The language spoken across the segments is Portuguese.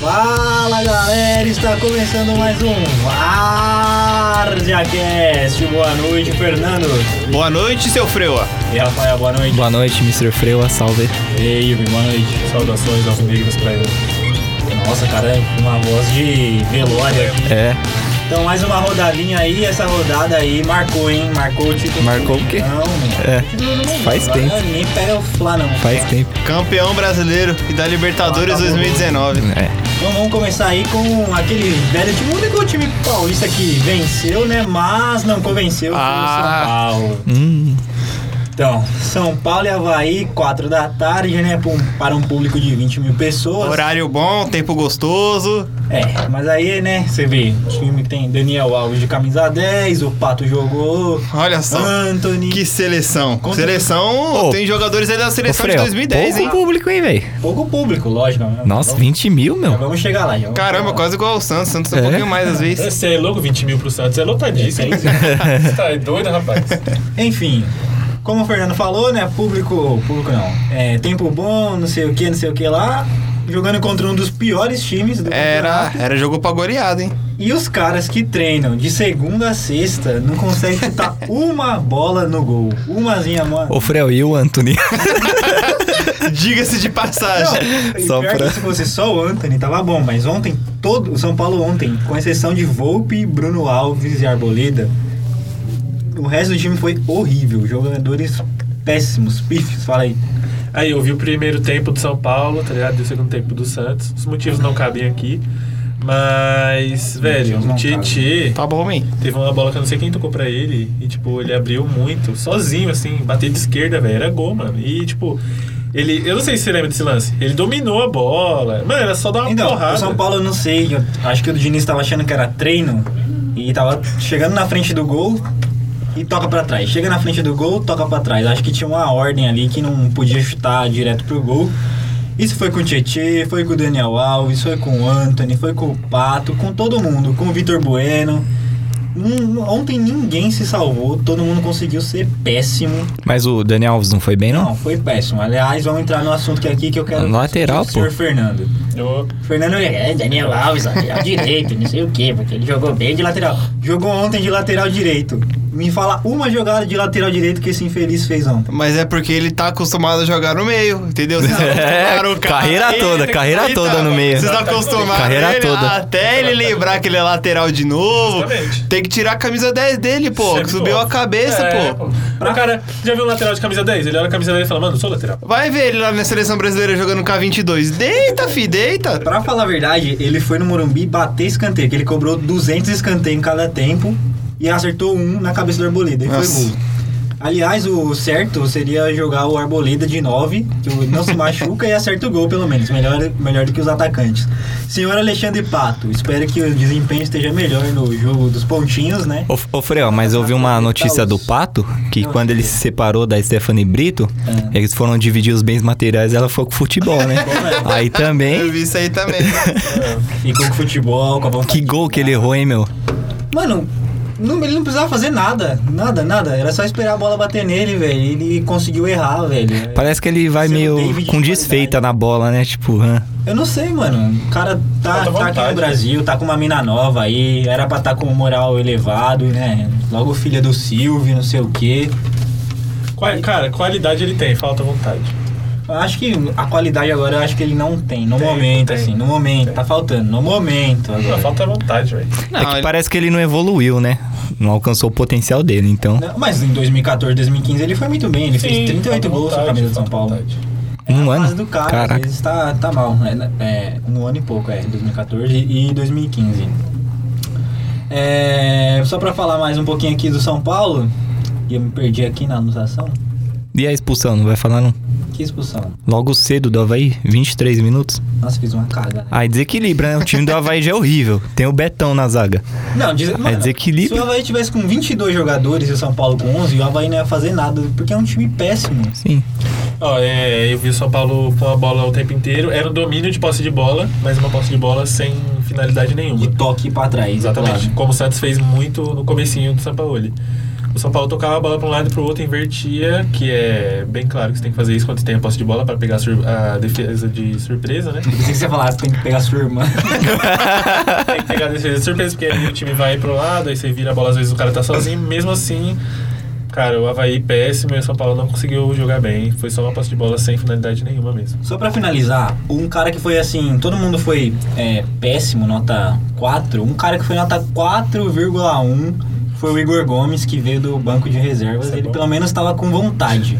Fala galera, está começando mais um VarziaCast. Boa noite, Fernando. Boa noite, seu Freua. E Rafael, boa noite. Boa noite, Mr. Freua, salve. E aí, boa noite. Saudações aos amigos pra ele. Nossa, cara, é uma voz de velório aqui. É, Então, mais uma rodadinha aí. Essa rodada aí marcou, hein? Marcou o título. Marcou o quê? Não, mano. É, faz Agora tempo. Nem pega o Flá, não. faz tempo. Campeão brasileiro e da Libertadores Ah, tá bom. 2019. É. Então vamos começar aí com aquele velho time, o único time paulista que venceu, né? Mas não convenceu foi o Ah. São Paulo. Hum, Então, São Paulo e Havaí, 4 da tarde, né? Para um público de 20 mil pessoas. Horário bom, tempo gostoso. É, mas aí, né, você vê, o time tem Daniel Alves de camisa 10, o Pato jogou, Olha só. Anthony, Que seleção. Contra- Seleção. Tem jogadores aí da seleção Freo, de 2010, pouco hein? público, hein, velho? pouco público, lógico. né? Nossa, Vamos- 20 mil, já meu. Vamos chegar lá, já vamos Caramba, chegar lá. quase igual o Santos. Santos é um É? pouquinho mais às vezes. Você é louco, 20 mil pro Santos. É lotadíssimo. Você tá doido, rapaz? Enfim, como o Fernando falou, né? Público. Público não. É, tempo bom, não sei o que, não sei o que lá. Jogando contra um dos piores times do Era, campeonato. era jogo pra goleada, hein? E os caras que treinam de segunda a sexta não conseguem chutar uma bola no gol. Umazinha, mano. Ô, Freo, e o Anthony? Diga-se de passagem. E Só pior pra- que se fosse só o Anthony, tava bom, mas ontem, todo o São Paulo ontem, com exceção de Volpe, Bruno Alves e Arboleda, o resto do time foi horrível. Jogadores péssimos, pífios, fala aí. Aí eu vi o primeiro tempo do São Paulo, tá ligado? E o segundo tempo do Santos. Os motivos não cabem aqui. Mas, velho, o Tietê Tá bom, hein? teve uma bola que eu não sei quem tocou pra ele. E, tipo, ele abriu muito, sozinho, assim, bater de esquerda, velho. Era gol, mano. E, tipo, ele. Eu não sei se você lembra desse lance. Ele dominou a bola. Mano, era só dar uma Então, porrada. o São Paulo eu não sei, eu acho que o Diniz tava achando que era treino e tava chegando na frente do gol e toca pra trás. Chega na frente do gol, toca pra trás. Acho que tinha uma ordem ali que não podia chutar direto pro gol. Isso foi com o Tietê, foi com o Daniel Alves, foi com o Anthony, foi com o Pato, com todo mundo, com o Vitor Bueno. Hum, Ontem ninguém se salvou, todo mundo conseguiu ser péssimo. Mas o Daniel Alves não foi bem, não? Não, foi péssimo. Aliás, vamos entrar no assunto que é aqui que eu quero. Lateral, o senhor pô. Fernando. Eu- Fernando é Daniel Alves, lateral direito, não sei o quê, porque ele jogou bem de lateral. Jogou ontem de lateral direito. Me fala uma jogada de lateral direito que esse infeliz fez ontem. Mas é porque ele tá acostumado a jogar no meio, entendeu? Vocês É, cara- carreira toda, Ele- carreira toda no meio. Vocês acostumaram Carreira ele toda. até ele lembrar que ele é lateral de novo. Justamente. Tem que tirar a camisa 10 dele, pô. Sempre subiu pô. a cabeça, É, pô. O cara, já viu o lateral de camisa 10? Ele olha a camisa 10 e fala, mano, eu sou lateral. Vai ver ele lá na seleção brasileira jogando K22. Deita, fi, deita. Pra falar a verdade, ele foi no Morumbi bater escanteio, que ele cobrou 200 escanteios em cada tempo e acertou um na cabeça do Arboleda. E foi Nossa. gol. Aliás, o certo seria jogar o Arboleda de 9, que o- não se machuca e acerta o gol, pelo menos. Melhor, melhor do que os atacantes. Senhor Alexandre Pato, espero que o desempenho esteja melhor no jogo dos pontinhos, né? Ô, ô Freo, mas eu vi uma notícia do Pato, que Não, quando ele se separou da Stephanie Brito, É. eles foram dividir os bens materiais ela foi com futebol, né? Aí Eu também, vi isso aí também. Ficou com futebol, com a que gol que ele errou, hein, meu? Mano, não- ele não precisava fazer nada. Nada, nada. Era só esperar a bola bater nele, velho. Ele conseguiu errar, velho. Parece que ele vai Sendo meio David de com desfeita qualidade. na bola, né? Tipo, hã? Eu não sei, mano. O cara tá, tá aqui no Brasil, tá com uma mina nova aí. Era pra estar com um moral elevado, né? Logo filha do Silvio, não sei o quê. Qual- cara, qualidade ele tem, falta vontade. Eu acho que a qualidade agora eu acho que ele não tem. No Tem, momento, tem. assim. No momento. Tem. Tá faltando. No momento Não, agora. falta vontade, velho. É que ele- parece que ele não evoluiu, né? Não alcançou o potencial dele, então. Não, Mas em 2014, 2015 ele foi muito bem. Ele fez Sim, 38 falta gols com a vontade, camisa de São Paulo. vontade. É Um ano? do cara, Caraca. às vezes tá, tá mal. né? É, um ano e pouco, é, 2014 e 2015. É, só pra falar mais um pouquinho aqui do São Paulo, e eu me perdi aqui na anotação. E a expulsão, não vai falar não? Que expulsão. Logo cedo do Havaí, 23 minutos. Nossa, fiz uma caga. né? Aí desequilibra, né? O time do Havaí já é horrível. Tem o Betão na zaga. Não, diz, mano, desequilíbrio. se o Havaí tivesse com 22 jogadores e o São Paulo com 11, o Havaí não ia fazer nada, porque é um time péssimo. Sim. Ó, é, eu vi o São Paulo com a bola o tempo inteiro. Era um domínio de posse de bola, mas uma posse de bola sem finalidade nenhuma. De toque pra trás. Exatamente. claro. Como o Santos fez muito no comecinho do São Paulo. O São Paulo tocava a bola pra um lado e pro outro, invertia, que é bem claro que você tem que fazer isso quando você tem a posse de bola pra pegar a, a defesa de surpresa, né? Pensei que você falasse tem que pegar a sua irmã. tem que pegar a defesa de surpresa, porque aí o time vai pro lado, aí você vira a bola, às vezes o cara tá sozinho, mesmo assim. Cara, o Havaí péssimo e o São Paulo não conseguiu jogar bem. Foi só uma posse de bola sem finalidade nenhuma mesmo. Só pra finalizar, um cara que foi assim, todo mundo foi é, péssimo, nota 4. Um cara que foi nota 4,1 foi o Igor Gomes, que veio do banco de reservas. Isso é Ele bom. pelo menos tava com vontade.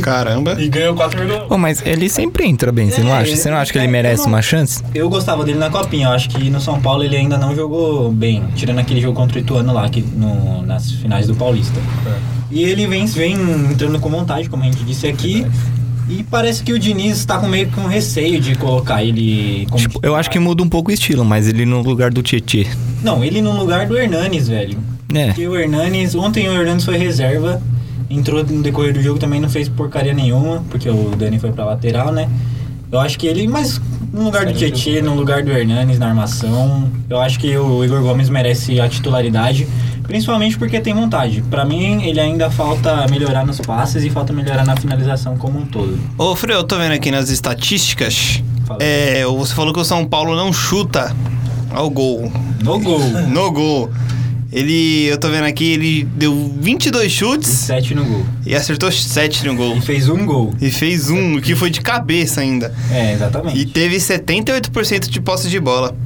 Caramba. E ganhou 4,1. Pô, mas ele sempre entra bem, você não É, acha? Você não acha que ele é, merece não- uma chance? Eu gostava dele na copinha, eu acho que no São Paulo ele ainda não jogou bem, tirando aquele jogo contra o Ituano lá, que no, nas finais do Paulista. E ele vem, vem entrando com vontade, como a gente disse aqui. E parece que o Diniz tá com meio com receio de colocar ele como Tipo, eu acho que muda um pouco o estilo, mas ele no lugar do Tietê. Não, ele no lugar do Hernanes, velho. É. Porque o Hernanes, ontem o Hernanes foi reserva, entrou no decorrer do jogo também não fez porcaria nenhuma, porque o Dani foi pra lateral, né? Eu acho que ele, mas no lugar do Tietchan, no lugar do Hernanes na armação, eu acho que o Igor Gomes merece a titularidade, principalmente porque tem vontade. Pra mim, ele ainda falta melhorar nos passes e falta melhorar na finalização como um todo. Ô, Fre, eu tô vendo aqui nas estatísticas. É, você falou que o São Paulo não chuta ao gol. No gol, No gol. Ele, eu tô vendo aqui, ele deu 22 e chutes 7 no gol. e acertou 7 no gol. E fez um gol. E fez um, que foi de cabeça ainda. É, exatamente. E teve 78% de posse de bola.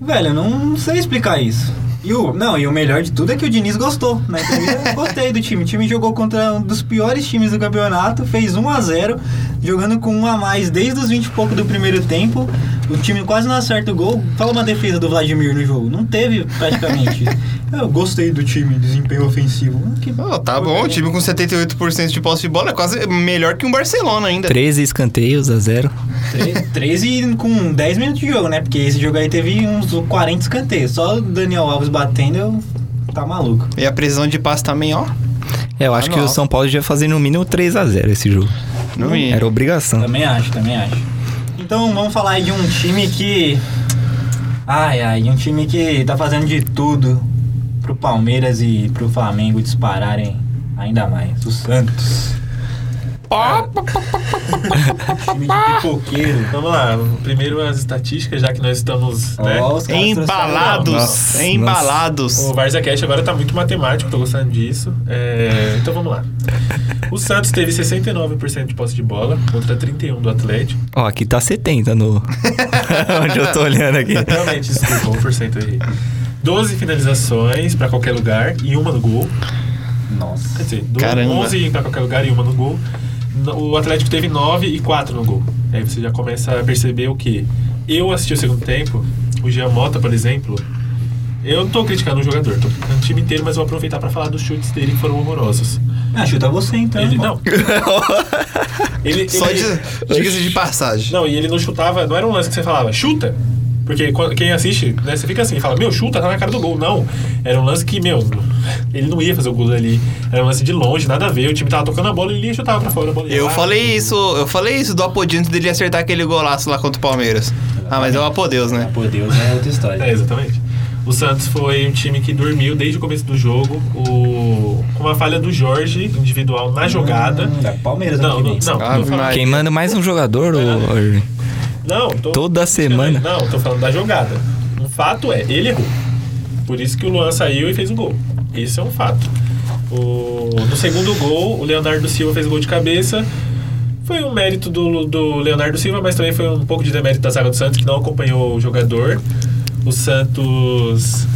Velho, eu não sei explicar isso. E o, não, e o melhor de tudo é que o Diniz gostou. Na entrevista, gostei do time. O time jogou contra um dos piores times do campeonato, fez 1 a 0 jogando com um a mais desde os 20 e pouco do primeiro tempo. O time quase não acerta o gol. Fala uma defesa do Vladimir no jogo. Não teve, praticamente. eu gostei do time, desempenho ofensivo. Ah, que Oh, tá bom, o time com 78% de posse de bola é quase melhor que um Barcelona ainda. 13 escanteios a zero. Tre- 13 com 10 minutos de jogo, né? Porque esse jogo aí teve uns 40 escanteios. Só o Daniel Alves batendo, eu... tá maluco. E a precisão de passe também, ó. É, eu acho que o São Paulo devia fazer no mínimo 3 a 0 esse jogo. No mínimo. Era obrigação. Também acho, também acho. Então vamos falar aí de um time que. Ai, ai, um time que tá fazendo de tudo pro Palmeiras e pro Flamengo dispararem ainda mais. O Santos. time de pipoqueiro. Vamos lá, primeiro as estatísticas, já que nós estamos, né? Ó, os caras Embalados, Nossa, embalados. O VarzaCast agora tá muito matemático, tô gostando disso. É, então vamos lá. O Santos teve 69% de posse de bola contra 31% do Atlético. Ó, aqui tá 70 no. Onde eu tô olhando aqui. Realmente, desculpa, 1% aí. 12 finalizações pra qualquer lugar e uma no gol. Nossa. Quer dizer, do- Caramba. 11 pra qualquer lugar e uma no gol. No- O Atlético teve 9 e 4 no gol. Aí você já começa a perceber o que? Eu assisti o segundo tempo, o Jean Mota, por exemplo. Eu não tô criticando o jogador, tô criticando o time inteiro, mas vou aproveitar pra falar dos chutes dele que foram horrorosos. Ah, chuta você então. Ele irmão. não. ele, Só ele- de, diga-se de passagem. Não, e ele não chutava, não era um lance que você falava, chuta. Porque quem assiste, né, você fica assim, fala, meu, chuta, tá na cara do gol. Não. Era um lance que, meu, ele não ia fazer o gol ali. Era um lance de longe, nada a ver. O time tava tocando a bola e ele ia chutava pra fora a bola. ia Eu lá. falei isso, eu falei isso do Apodinho dele acertar aquele golaço lá contra o Palmeiras. Ah, mas é o Apodeus, né? Por Deus, é outra história. É, exatamente. O Santos foi um time que dormiu desde o começo do jogo, o... com uma falha do Jorge individual na jogada. Hum, da Palmeiras Não, aqui não, não, Ave tô falando- Maria. Quem manda mais um jogador, ô, ô, Não, tô... Toda semana. Não, tô falando da jogada. Um fato é, ele errou. Por isso que o Luan saiu e fez o gol. Isso é um fato. O... No segundo gol, o Leonardo Silva fez o gol de cabeça. Foi um mérito do, do Leonardo Silva, mas também foi um pouco de demérito da zaga do Santos, que não acompanhou o jogador. O Santos.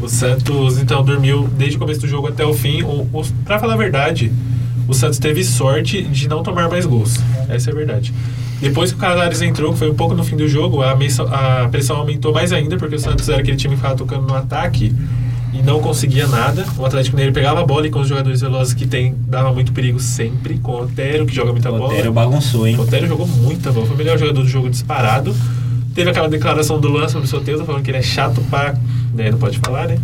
O Santos, então, dormiu desde o começo do jogo até o fim. O, o, pra falar a verdade, o Santos teve sorte de não tomar mais gols. Essa é a verdade. Depois que o Casares entrou, que foi um pouco no fim do jogo, a, a pressão aumentou mais ainda, porque o Santos era aquele time que ficava tocando no ataque e não conseguia nada. O Atlético Mineiro pegava a bola e com os jogadores velozes que tem, dava muito perigo sempre. Com o Otero, que joga muita O bola. Otero bagunçou, hein? O Otero jogou muita bola, foi o melhor jogador do jogo disparado. Teve aquela declaração do Luan sobre o Soteldo, falando que ele é chato pra. Né, não pode falar, né?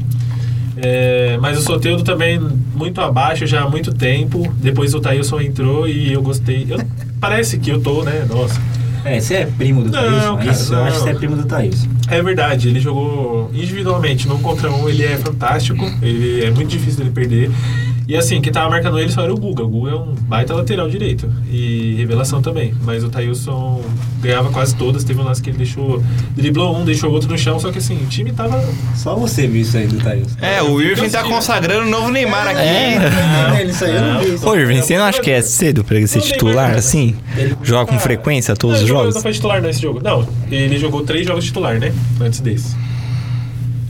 É, mas o Soteldo também muito abaixo já há muito tempo. Depois o Thailson entrou e eu gostei. Eu- parece que eu tô, né? Nossa. É, você é primo do Não, cara, Isso, eu não. acho que você é primo do Thailson. É verdade, ele jogou individualmente, num contra um, ele é fantástico, ele é muito difícil dele perder. E assim, quem tava marcando ele só era o Guga. O Guga é um baita lateral direito. E revelação também. Mas o Thailson ganhava quase todas. Teve um lance que ele deixou. Driblou um, deixou o outro no chão. Só que assim, o time tava. Só você viu isso aí do Thailson. É, o Irving tá Eu- consagrando o novo Neymar aqui. É. Não, isso aí eu não vi. Ô, Irving, você não acha que é cedo pra ele ser titular, mais, assim? Jogar com frequência todos não, os jogos? Não foi titular nesse jogo. Não, ele jogou três jogos titular, né? Antes desse.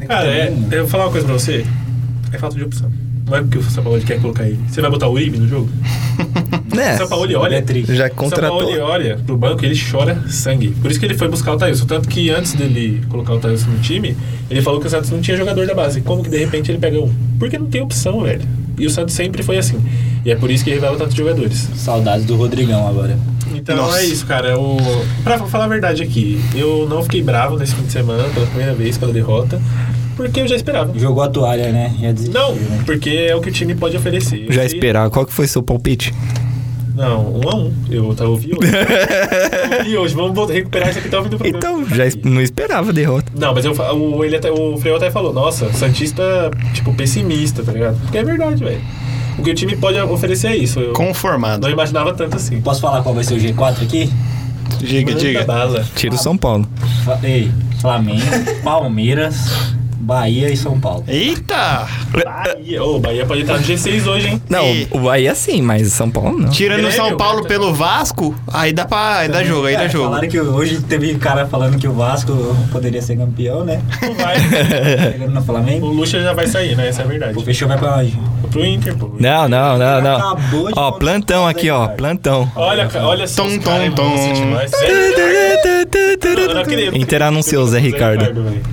Cara, é, eu vou falar uma coisa pra você. É falta de opção. Não é porque o São Paulo quer colocar ele. Você vai botar o Uribe no jogo? Né? O São Paulo olha. É triste. Já O São Paulo contratou. olha pro banco e ele chora sangue. Por isso que ele foi buscar o Thailson. Tanto que antes dele colocar o Thailson no time, ele falou que o Santos não tinha jogador da base. Como que de repente ele pega um? Porque não tem opção, velho. E o Santos sempre foi assim. E é por isso que revela tantos jogadores. Saudades do Rodrigão agora. Então Nossa. é isso, cara. O... Pra falar a verdade aqui, eu não fiquei bravo nesse fim de semana pela primeira vez pela derrota, porque eu já esperava. Jogou a toalha, né? Já desistiu, Não, né? porque é o que o time pode oferecer. Já esperar. Qual que foi seu palpite? Não, um a um. Eu tava ouvindo hoje. Ouvi hoje. Vamos voltar- recuperar isso aqui tá ouvindo. Então, já es- não esperava a derrota. Não, mas eu, o, ele até, o Freio até falou, nossa, Santista, tipo, pessimista, tá ligado? Porque é verdade, velho. O que o time pode oferecer é isso. Eu Conformado. não imaginava tanto assim. Posso falar qual vai ser o G4 aqui? Diga, Manda diga. bala. Tira o São Paulo. Ei, Flamengo, Palmeiras, Bahia e São Paulo. Eita! Bahia. Ô, Bahia pode estar no G6 hoje, hein? Não, E- o Bahia sim, mas São Paulo não. Tirando o Grêmio, São Paulo pelo Vasco, aí dá pra. Aí dá jogo, aí dá É, jogo. Falaram que hoje teve cara falando que o Vasco poderia ser campeão, né? Não vai. Chegando no o Flamengo. Lucha já vai sair, né? Essa é a verdade. O fechou vai pra onde? Pro Inter, pô. Não, não, não, não. Acabou de Ó, plantão aqui, ó. Plantão. Olha, olha só. Tom, tom, é tom. Inter anunciou o Zé Ricardo.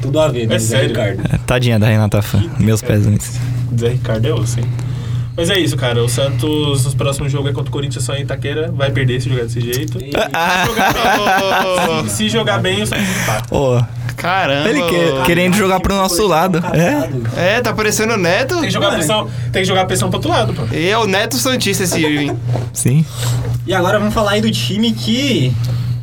Tudo a ver, né? É Zé sério? Ricardo. Tadinha da Renata Fã. Meus pesos. Zé Ricardo é osso, hein? Mas é isso, cara. O Santos, nos próximos jogos é contra o Corinthians só em Itaquera. Vai perder se jogar desse jeito. Ah, Jogar bem- se jogar bem, o Santos empata. Caramba. ele que- querendo jogar pro nosso lado. É. É, tá parecendo o Neto. Tem que jogar pressão, tem que jogar pressão pro outro lado, pô. E é o Neto Santista esse Irving. Sim. E agora vamos falar aí do time que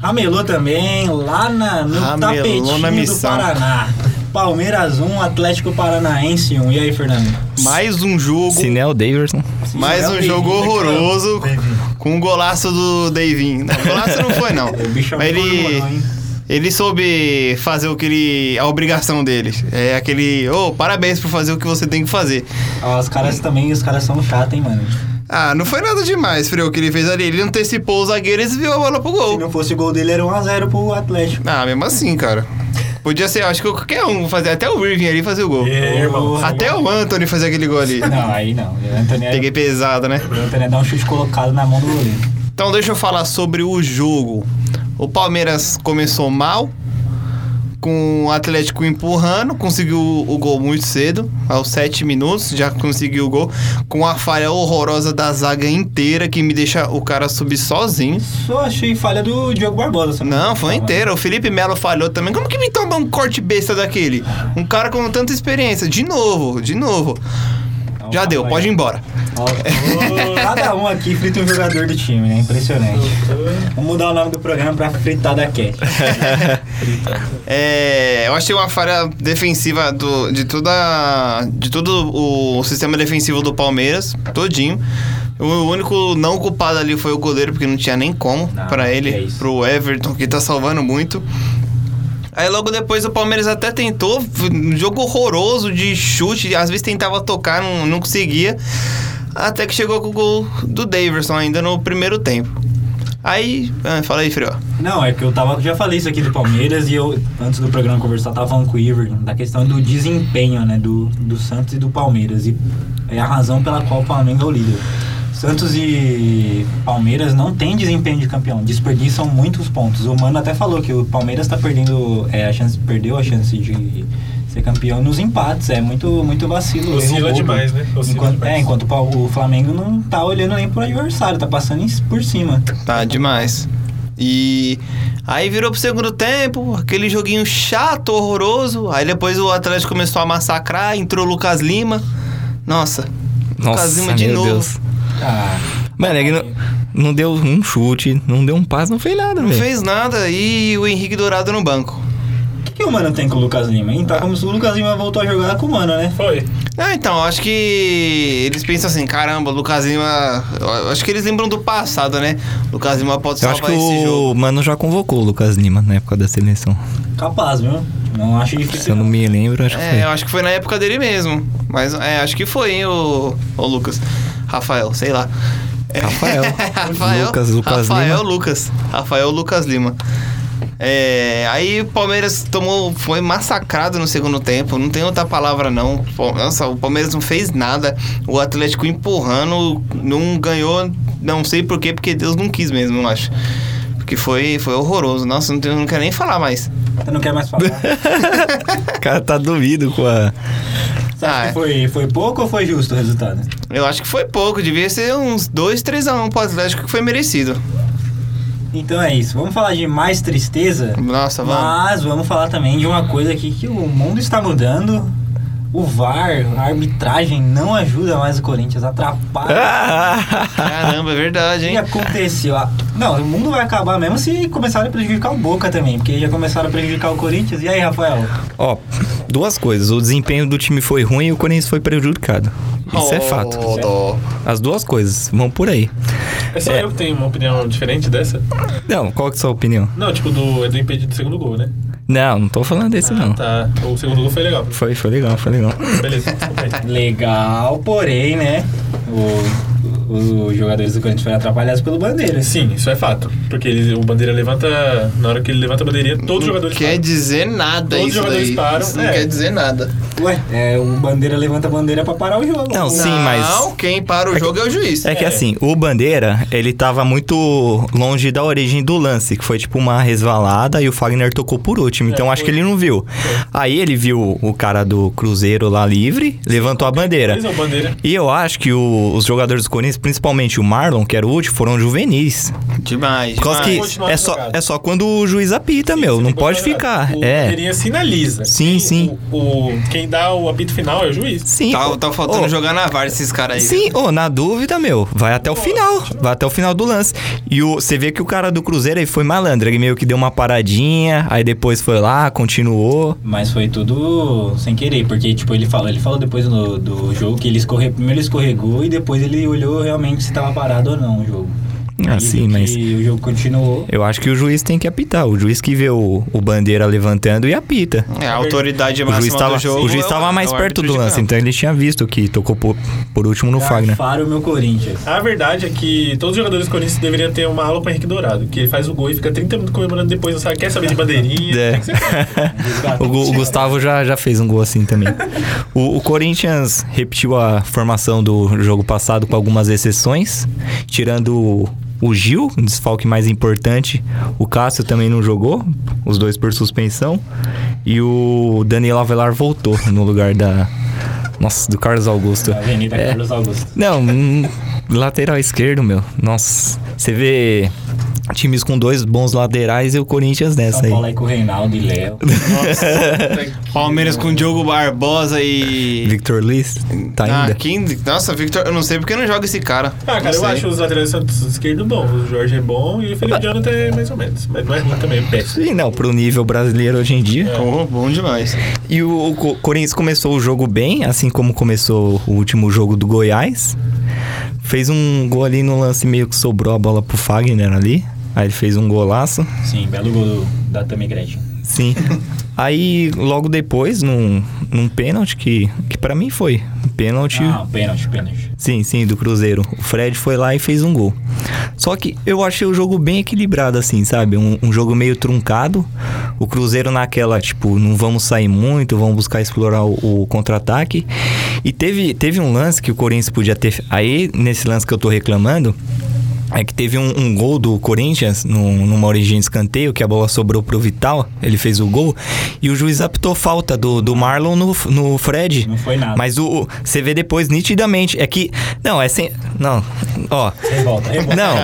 ramelou também lá na, no Ramelou tapetinho na do. Paraná. Palmeiras 1, Atlético Paranaense 1. E aí, Fernando? Mais um jogo. Sinel Daverson. Mais um Davinho, jogo né, horroroso. o Davinho. Com um golaço do Davin. Não, golaço não foi, não. O bicho é Mas muito ele. bom, hein? Ele soube fazer o que ele. a obrigação dele. É aquele. Ô, parabéns por fazer o que você tem que fazer. Ó, os caras também, os caras são chatos, hein, mano. Ah, não foi nada demais, Freu, o que ele fez ali. Ele antecipou o zagueiro e desviou a bola pro Se gol. não fosse o gol dele, era 1x0 pro Atlético. Ah, mesmo assim, cara. Podia ser, acho que qualquer um fazer, até o Irving ali fazer o gol. É, irmão. Até o Anthony fazer aquele gol ali. Não, aí não. O Antônio ia- Peguei pesado, né? o Antônio ia dar um chute colocado na mão do goleiro. Então deixa eu falar sobre o jogo. O Palmeiras começou mal, com o Atlético empurrando, conseguiu o gol muito cedo, aos 7 minutos, já conseguiu o gol, com a falha horrorosa da zaga inteira, que me deixa o cara subir sozinho. Só achei falha do Diogo Barbosa. Não, foi inteira. O Felipe Melo falhou também. Como que me toma um corte besta daquele? Um cara com tanta experiência. De novo, de novo. Já deu, pode ir embora. Cada um aqui frita um jogador do time, né? Impressionante. Vamos mudar o nome do programa pra fritar da Cat. É, eu achei uma falha defensiva do, de toda de todo o sistema defensivo do Palmeiras, todinho. O único não culpado ali foi o goleiro, porque não tinha nem como pra ele, é isso. pro Everton, que tá salvando muito. Aí logo depois o Palmeiras até tentou, um jogo horroroso de chute, às vezes tentava tocar, não, não conseguia. Até que chegou com o gol do Daverson ainda no primeiro tempo. Aí, ah, fala aí, Frio. Não, é que eu tava. Já falei isso aqui do Palmeiras e eu, antes do programa conversar, tava falando com o Iver da questão do desempenho, né? Do, do Santos e do Palmeiras. E é a razão pela qual o Flamengo é o líder. Santos e Palmeiras não tem desempenho de campeão, desperdiçam muitos pontos. O Mano até falou que o Palmeiras tá perdendo. É, a chance, perdeu a chance de ser campeão nos empates. É muito, muito vacilo. Oscila demais, né? Oscila Enquanto, demais. é, enquanto o Flamengo não tá olhando nem pro adversário, tá passando por cima. Tá demais. E aí virou pro segundo tempo, aquele joguinho chato, horroroso. Aí depois o Atlético começou a massacrar, entrou o Lucas Lima. Nossa, Lucas Nossa, Lima de novo. Deus. Ah, Mano, é que no, Não deu um chute, não deu um passe, não fez nada, Não fez nada e o Henrique Dourado no banco. O que, que o Mano tem com o Lucas Lima, hein? Tá como se o Lucas Lima voltou a jogar com o Mano, né? Foi. Ah, então, acho que eles pensam assim, caramba, o Lucas Lima. Acho que eles lembram do passado, né? O Lucas Lima pode Eu acho salvar que esse o jogo. Mano já convocou o Lucas Lima na época da seleção. Capaz, viu? Não acho Se difícil. eu não me lembro, acho que É, foi. eu acho que foi na época dele mesmo. Mas é, acho que foi, hein, o, o Lucas. Rafael, sei lá. Rafael. Rafael. Lucas, Lucas Rafael Lima. Lucas. Rafael Lucas Lima. É, aí o Palmeiras tomou, foi massacrado no segundo tempo, não tem outra palavra não. Nossa, o Palmeiras não fez nada. O Atlético empurrando, não ganhou, não sei por quê, porque Deus não quis mesmo, eu acho. Porque foi, foi horroroso. Nossa, não, tenho, não quero nem falar mais. Você não quer mais falar? O cara tá doído com a. Você acha Ah, é. que foi, foi pouco ou foi justo o resultado? Eu acho que foi pouco, devia ser uns 2, 3 a 1 pro Atlético que foi merecido. Então é isso. Vamos falar de mais tristeza. Nossa, vamos. Mas vamos falar também de uma coisa aqui que o mundo está mudando. O VAR, a arbitragem não ajuda mais o Corinthians, atrapalha. Caramba, é verdade, O que hein? aconteceu? Não, o mundo vai acabar mesmo se começarem a prejudicar o Boca também, porque já começaram a prejudicar o Corinthians. E aí, Rafael? Ó, duas coisas. O desempenho do time foi ruim e o Corinthians foi prejudicado. Isso é fato. Oh, dó. As duas coisas vão por aí. É só É. eu que tenho uma opinião diferente dessa? Não, qual que é a sua opinião? Não, tipo, do, é do impedido do segundo gol, né? Não, não tô falando desse não. Tá. O segundo gol foi legal. Foi, foi legal, foi legal. Beleza. Legal, porém, né? O, os jogadores do Corinthians foram atrapalhados pelo Bandeira. Sim, isso é fato. Porque ele, o Bandeira levanta. Na hora que ele levanta a bandeirinha, todos os Não jogadores quer param. dizer nada Todos os isso jogadores daí. param, Isso não é. quer dizer nada. Ué, é, o Bandeira levanta a bandeira pra parar o jogo. Não, sim, mas- Não, quem para o jogo é o juiz. É que É. assim, o Bandeira, ele tava muito longe da origem do lance, que foi tipo uma resvalada e o Fagner tocou por último. Então É, acho que ele não viu. Aí ele viu o cara do Cruzeiro lá livre, levantou a bandeira. É o Bandeira. E eu acho que o- os jogadores do Corinthians, principalmente o Marlon, que era o último, foram juvenis. Demais. Por causa demais. que é só, jogado. é só quando o juiz apita, Sim, meu. Não pode ficar. O É. bandeirinha sinaliza. Sim, E sim. O, o- quem dá o apito final é o juiz. Sim. Tá, tá faltando ô, jogar na VAR esses caras aí. Sim, ô, na dúvida, meu, vai até o final. Vai até o final do lance. E o, você vê que o cara do Cruzeiro aí foi malandro. Ele meio que deu uma paradinha, aí depois foi lá, continuou. Mas foi tudo sem querer, porque tipo, ele falou, ele falou depois no, do jogo que ele escorre, primeiro ele escorregou e depois ele olhou realmente se tava parado ou não o jogo. Ah, sim, mas- o jogo continuou. Eu acho que o juiz tem que apitar. O juiz que vê o, o bandeira levantando e apita. É, a autoridade O juiz tava, do jogo. o juiz é tava mais é perto do lance, então ele tinha visto que tocou por, por último no Fagner. Para o meu Corinthians. A verdade é que todos os jogadores do Corinthians deveriam ter uma aula com o Henrique Dourado, que ele faz o gol e fica 30 minutos comemorando depois, não sabe, quer saber de bandeirinha. É. O, o Gustavo já, já fez um gol assim também. O, o Corinthians repetiu a formação do jogo passado com algumas exceções, tirando o, Gil, um desfalque mais importante. O Cássio também não jogou, os dois por suspensão. E o Daniel Avelar voltou no lugar da. Nossa, do Carlos Augusto. Avenida É. Carlos Augusto. Não, lateral esquerdo, meu. Nossa, você vê times com dois bons laterais e o Corinthians nessa São aí. Paulo aí com o Reinaldo e Léo. Palmeiras com Diogo Barbosa e. Victor Liz, tá Ah, ainda. quem... Nossa, Victor, eu não sei porque não joga esse cara. Ah, cara, Não eu sei. acho os laterais esquerdo bons. O Jorge é bom e o Felipe Jonathan é mais ou menos. Mas não é ruim também, é péssimo. Sim, não, pro nível brasileiro hoje em dia. Pô, bom demais. E o, o Co- Corinthians começou o jogo bem, assim como começou o último jogo do Goiás. Fez um gol ali no lance meio que sobrou a bola pro Fagner ali. Aí ele fez um golaço. Sim, belo gol da Tami Gretchen. Sim. Aí, logo depois, num, num pênalti que, que para mim foi. Pênalti. Ah, pênalti, pênalti. Sim, sim, do Cruzeiro. O Fred foi lá e fez um gol. Só que eu achei o jogo bem equilibrado, assim, sabe? Um, um jogo meio truncado. O Cruzeiro naquela, tipo, não vamos sair muito, vamos buscar explorar o, o contra-ataque. E teve, teve um lance que o Corinthians podia ter. Aí, nesse lance que eu tô reclamando. É que teve um, um gol do Corinthians num- numa origem de escanteio, que a bola sobrou pro Vital, ele fez o gol, e o juiz apitou falta do, do Marlon no, no Fred. Não foi nada. Mas o, o- você vê depois nitidamente. É que. Não, é sem. Não. Ó. Revolta, revolta. Não.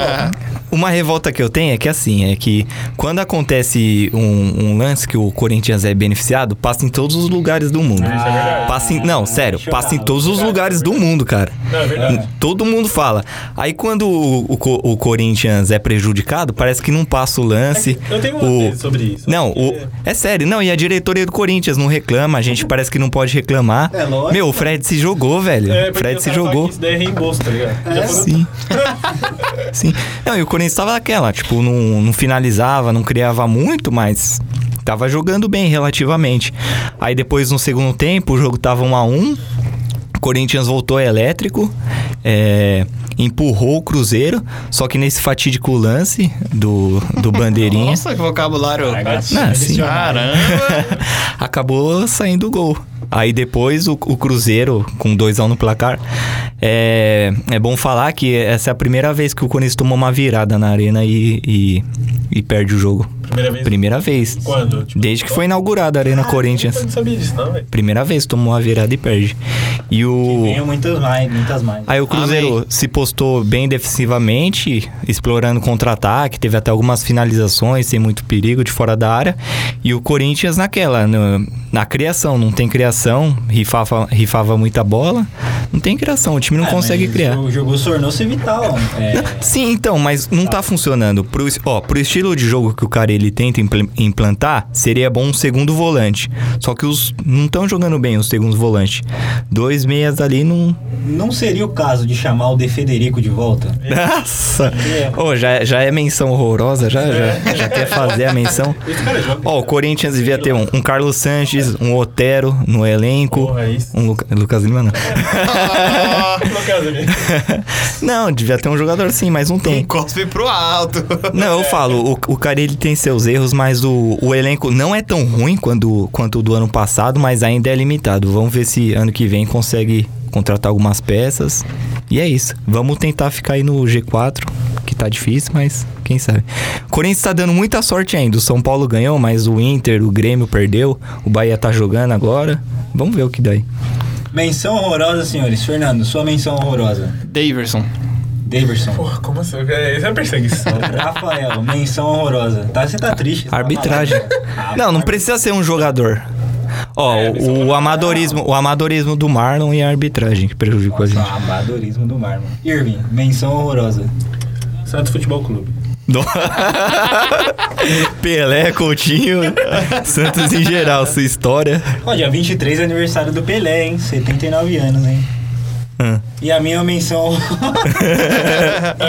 Uma revolta que eu tenho é que assim, é que quando acontece um, um lance que o Corinthians é beneficiado, passa em todos os lugares do mundo. Ah, Passa em, não, sério, chocado. passa em todos os lugares do mundo, cara. Não, é verdade. Todo mundo fala. Aí quando o, o o Corinthians é prejudicado, parece que não passa o lance. Eu tenho uma o... sobre isso. Não, o... É sério, não, e a diretoria do Corinthians não reclama, a gente parece que não pode reclamar. É lógico. Meu, o Fred se jogou, velho. É, Fred se jogou. Isso daí é reembolso, tá ligado? É, Sim. Sim. Não, e o Corinthians tava naquela, tipo, não, não finalizava, não criava muito, mas tava jogando bem relativamente. Aí depois no segundo tempo o jogo tava 1 a 1 o Corinthians voltou elétrico, é, empurrou o Cruzeiro, só que nesse fatídico lance do, do Bandeirinha, Nossa, que vocabulário. Não. Caramba. acabou saindo o gol. Aí depois o, o Cruzeiro, com 2x1 no placar. É, é bom falar que essa é a primeira vez que o Corinthians tomou uma virada na arena e, e, e perde o jogo. Primeira vez. Primeira vez. Quando? Tipo, Desde que foi inaugurada a Arena Eu Corinthians. não sabia disso, não, velho. Primeira vez tomou uma virada e perde. E o. Muitas mais, muitas mais. Aí o Cruzeiro Amém. se postou bem defensivamente, explorando contra-ataque, teve até algumas finalizações sem muito perigo de fora da área. E o Corinthians naquela, no- na criação, não tem criação, rifava, rifava muita bola, não tem criação, o time não É, consegue criar. O jogo tornou-se vital. É, Sim, então, mas não tá funcionando. Pro, ó, pro estilo de jogo que o cara ele tenta impl- implantar, seria bom um segundo volante. Só que os não estão jogando bem os segundos volantes. Dois meias ali não. não seria o caso de chamar o De Federico de volta? Nossa! Ô, já, já é menção horrorosa, já, já, já quer fazer a menção. Ó, o Corinthians devia ter um, um Carlos Sanches, um Otero no elenco. Porra, isso. Um Luca- Lucas Lima, não. Ali. não, devia ter um jogador sim, mas não Um tem. cospe pro alto. Não, eu falo, o, o cara ele tem seus erros, mas o, o elenco não é tão ruim quando, quanto o do ano passado, mas ainda é limitado. Vamos ver se ano que vem consegue contratar algumas peças. E é isso. Vamos tentar ficar aí no G4, que tá difícil, mas quem sabe. O Corinthians tá dando muita sorte ainda. O São Paulo ganhou, mas o Inter, o Grêmio perdeu. O Bahia tá jogando agora. Vamos ver o que dá aí. Menção horrorosa, senhores. Fernando, sua menção horrorosa. Daverson. Daverson. Porra, como assim? É, Isso é perseguição. Rafael, menção horrorosa. Tá, você tá triste. tá Arbitragem. Ah, Não, não precisa ser um jogador. Ó, É, o, é o amadorismo, o amadorismo do Marlon e a arbitragem que prejudicou a gente. Nossa, amadorismo do Marlon. Irving, menção horrorosa. Santos Futebol Clube. Pelé, Coutinho, Santos em geral, sua história. Ó, dia 23 é aniversário do Pelé, hein? 79 anos, hein? Ah. E a minha menção.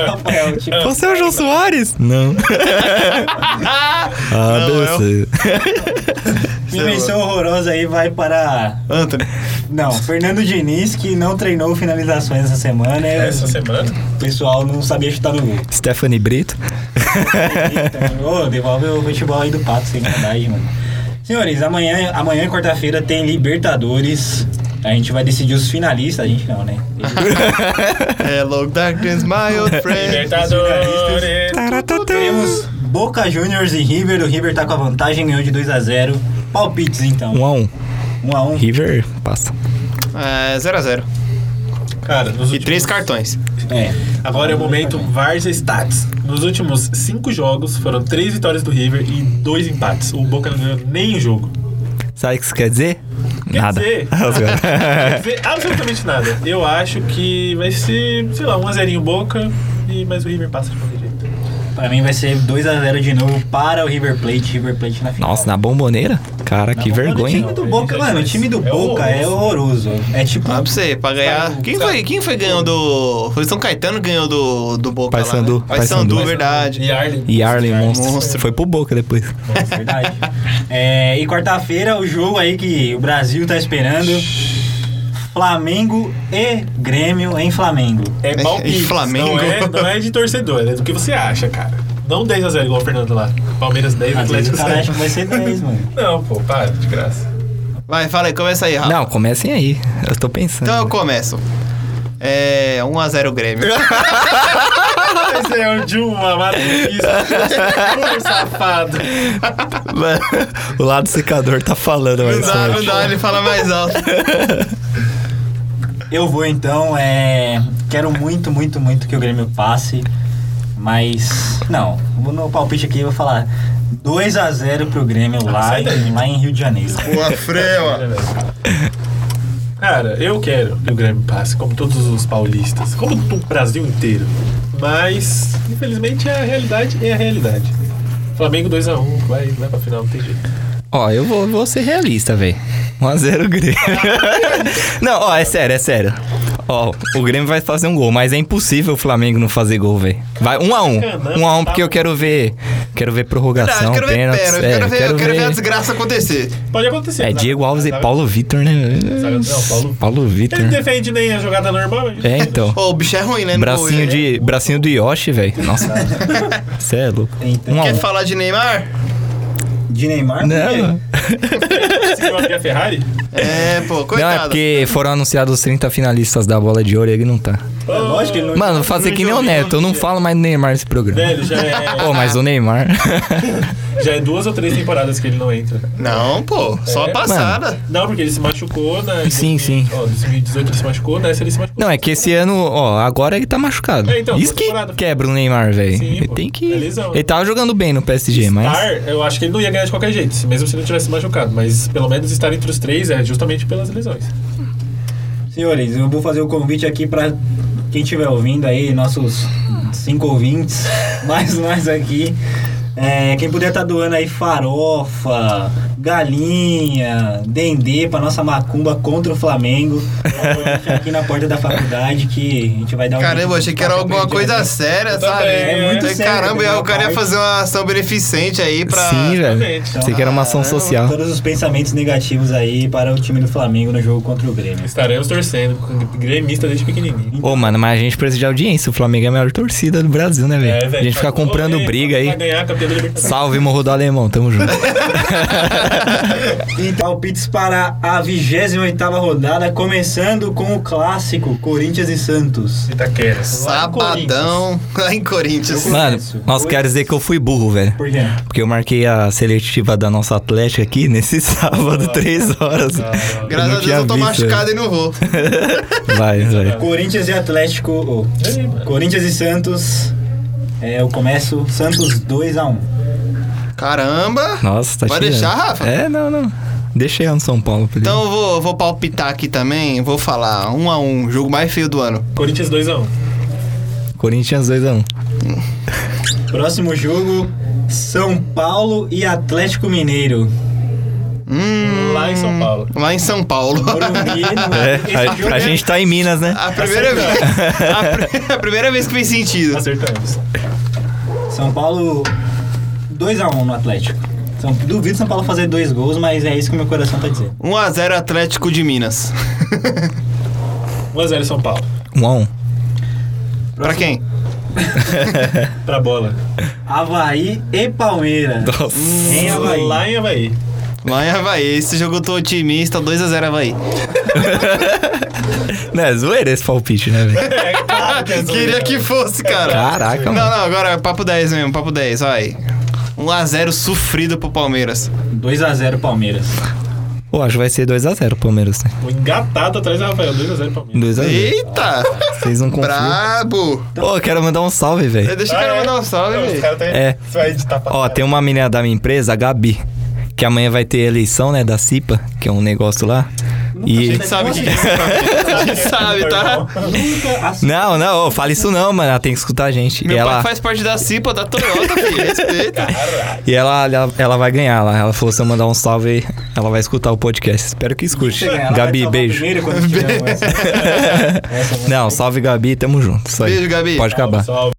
Rafael, tipo, Você é o João Soares? Não. ah, Não, eu. minha menção horrorosa aí vai para. Anthony. Não, Fernando Diniz, que não treinou finalizações essa semana. é- Essa semana. O pessoal não sabia chutar no gol. Stephanie Brito. Ô, devolve o futebol aí do Pato, sem maldade, mano. Senhores, amanhã, amanhã quarta-feira, tem Libertadores. A gente vai decidir os finalistas. A gente não, né? Hello, darkness, my old friend. Libertadores. Temos Boca Juniors e River. O River tá com a vantagem, ganhou de 2 a 0 Palpites, então. 1 a 1 1 a 1 River passa. É, 0x0. Cara, nos E últimos... três cartões. É. Agora é o momento Varsa Stats. Nos últimos cinco jogos, foram três vitórias do River e dois empates. O Boca não ganhou nem jogo. Sabe o que isso quer dizer? Quer Nada. dizer- Quer dizer absolutamente nada. Eu acho que vai ser, sei lá, um a zerinho Boca, e, mas o River passa de qualquer Pra mim vai ser 2 a 0 de novo para o River Plate. River Plate na final. Nossa, na bomboneira? Cara, que Não, vergonha. O time do Boca, mano, o time do É Boca é horroroso. É tipo. Ah, pra você, pra ganhar. Quem foi, quem foi ganhou do. Foi São Caetano que ganhou do, do Boca. Paysandu, lá, né? Paysandu, Paysandu. verdade. E Arlen. E Arlen, monstro. monstro. Foi pro Boca depois. É verdade. É, e quarta-feira, o jogo aí que o Brasil tá esperando. Flamengo e Grêmio em Flamengo. É palpite. E Flamengo. Não é, não é de torcedor, é do que você acha, cara. Não 10x0 igual o Fernando lá. Palmeiras 10, Às Atlético o cara acha 7. que vai ser 10, mano. Não, pô, para, de graça. Vai, fala aí, começa aí, Rafa. Não, comecem aí. Eu tô pensando. Então eu começo. É. 1x0 Grêmio. Esse é o matriz. Pô, safado. o lado secador tá falando, Não mas dá, não dá, ele fala mais alto. Eu vou então, é. Quero muito, muito, muito que o Grêmio passe. Mas. Não, vou no palpite aqui eu vou falar 2x0 pro Grêmio lá, em, lá em Rio de Janeiro. Boa frema. Cara, eu quero que o Grêmio passe, como todos os paulistas, como o Brasil inteiro. Mas, infelizmente, a realidade é a realidade. Flamengo 2x1, vai, vai pra final, não tem jeito. Ó, eu vou, vou ser realista, velho. 1x0 Grêmio. não, ó, é sério, é sério. Ó, o Grêmio vai fazer um gol, mas é impossível o Flamengo não fazer gol, velho. Vai 1x1. 1x1 porque eu quero ver. Quero ver prorrogação, quero ver pênalti, é, quero ver, eu quero ver a desgraça acontecer. Pode acontecer. É sabe? Diego Alves e? Paulo Vitor, né? Sabe- Não, Paulo. Paulo Vitor. Ele não defende nem a jogada normal. É, então. Ô, o bicho é ruim, né? Bracinho gol, de, bracinho do Yoshi, velho. Nossa. Cê é louco. Então, Quer um. falar de Neymar? De Neymar? Não, Conseguiu abrir a Ferrari? É, pô, não, é coitado. porque foram anunciados os 30 finalistas da bola de ouro e ele não tá. É lógico que ele não. Mano, vou fazer que nem o Neto, eu não falo mais do Neymar nesse programa. Velho, já é, Pô, mas o Neymar. já é duas ou três temporadas que ele não entra. Não, pô, só a É, passada. Não, porque ele se machucou na. Sim, sim. Ó, 2018 ele se machucou, nessa ele se machucou. Não, é que esse ano, ó, agora ele tá machucado. É, então, Isso que temporada. quebra o Neymar, velho. Sim, Ele pô. tem que. É lesão. Ele tava jogando bem no PSG, mas. Estar, eu acho que ele não ia ganhar de qualquer jeito, mesmo se ele tivesse machucado. Mas pelo menos estar entre os três é justamente pelas lesões. Senhores, eu vou fazer o convite aqui pra quem estiver ouvindo aí, nossos cinco ouvintes, mais nós aqui. É, quem puder tá doando aí farofa, galinha, dendê pra nossa macumba contra o Flamengo. Deixa aqui na porta da faculdade que a gente vai dar um Caramba, eu achei que era alguma coisa aqui. séria, Eu sabe? É muito sério, Caramba, da o minha cara ia parte. fazer uma ação beneficente aí pra. Sim, velho. Sei que era uma ação Caramba, social. Todos os pensamentos negativos aí para o time do Flamengo no jogo contra o Grêmio. Estaremos torcendo, com gremista desde pequenininho. Ô, mano, mas a gente precisa de audiência. O Flamengo é a maior torcida do Brasil, né, velho? velho, a gente fica vai- comprando briga Vai aí. ganhar da Libertadores. Salve, Morro do Alemão, tamo junto. Então, palpites para a 28 rodada, começando com o clássico Corinthians e Santos. Itaquera. Sabadão lá em Corinthians. Mano, nossa, quero dizer que eu fui burro, velho. Por quê? Porque eu marquei a seletiva da nossa Atlética aqui nesse sábado, três horas. Graças a Deus eu tô visto, machucado e não vou. Vai, vai. Corinthians e Atlético. mano. Corinthians e Santos. É, eu começo Santos 2x1. Caramba! Nossa, tá Vai tirando. deixar, Rafa? É, não, não. Deixei no São Paulo. pra. Então eu vou, vou palpitar aqui também, vou falar um a um, jogo mais feio do ano. Corinthians 2x1. Corinthians 2x1. Próximo jogo: São Paulo e Atlético Mineiro. Hum, Lá em São Paulo. Lá em São Paulo. Morumbi, no- É, a, a é- gente tá em Minas, né? A primeira vez. A, a primeira vez que fez sentido. Acertamos. São Paulo 2x1 no Atlético. São, duvido São Paulo fazer dois gols, mas é isso que o meu coração tá dizendo. 1x0 Atlético de Minas. 1x0 São Paulo. 1x1. pra quem? Pra bola. Havaí e Palmeiras. Nossa. Em Havaí. Lá em Havaí. Lá em Havaí. Esse jogo eu tô otimista, 2x0 Havaí. Não, é zoeira esse palpite, né, velho? É, claro que é. Queria que fosse, cara. Caraca, Não, mano. não, agora é papo 10 mesmo, papo 10, vai. 1x0 sofrido pro Palmeiras. 2x0 Palmeiras. Pô, acho que vai ser 2x0 o Palmeiras, né? O engatado atrás do Rafael. 2x0 Palmeiras. 2x0. Eita! Vocês não confiam. Brabo! Pô, eu quero mandar um salve, velho. Deixa eu Ah, quero é? mandar um salve, Não, velho. tá... É. Você vai editar pra Ó, tem uma menina da minha empresa, a Gabi, que amanhã vai ter eleição, né, da CIPA, que é um negócio lá. A E... gente sabe que a gente sabe, tá? Não, não, fala isso não, mano. Ela tem que escutar a gente. Meu e pai ela, faz parte da CIPA da Toyota, filho. Respeita. e ela, ela, ela vai ganhar lá. Ela falou: se eu mandar um salve, ela vai escutar o podcast. Espero que escute. Ela Gabi, beijo. Não, salve Gabi, tamo junto. Isso aí. Beijo, Gabi. Pode acabar. Salve.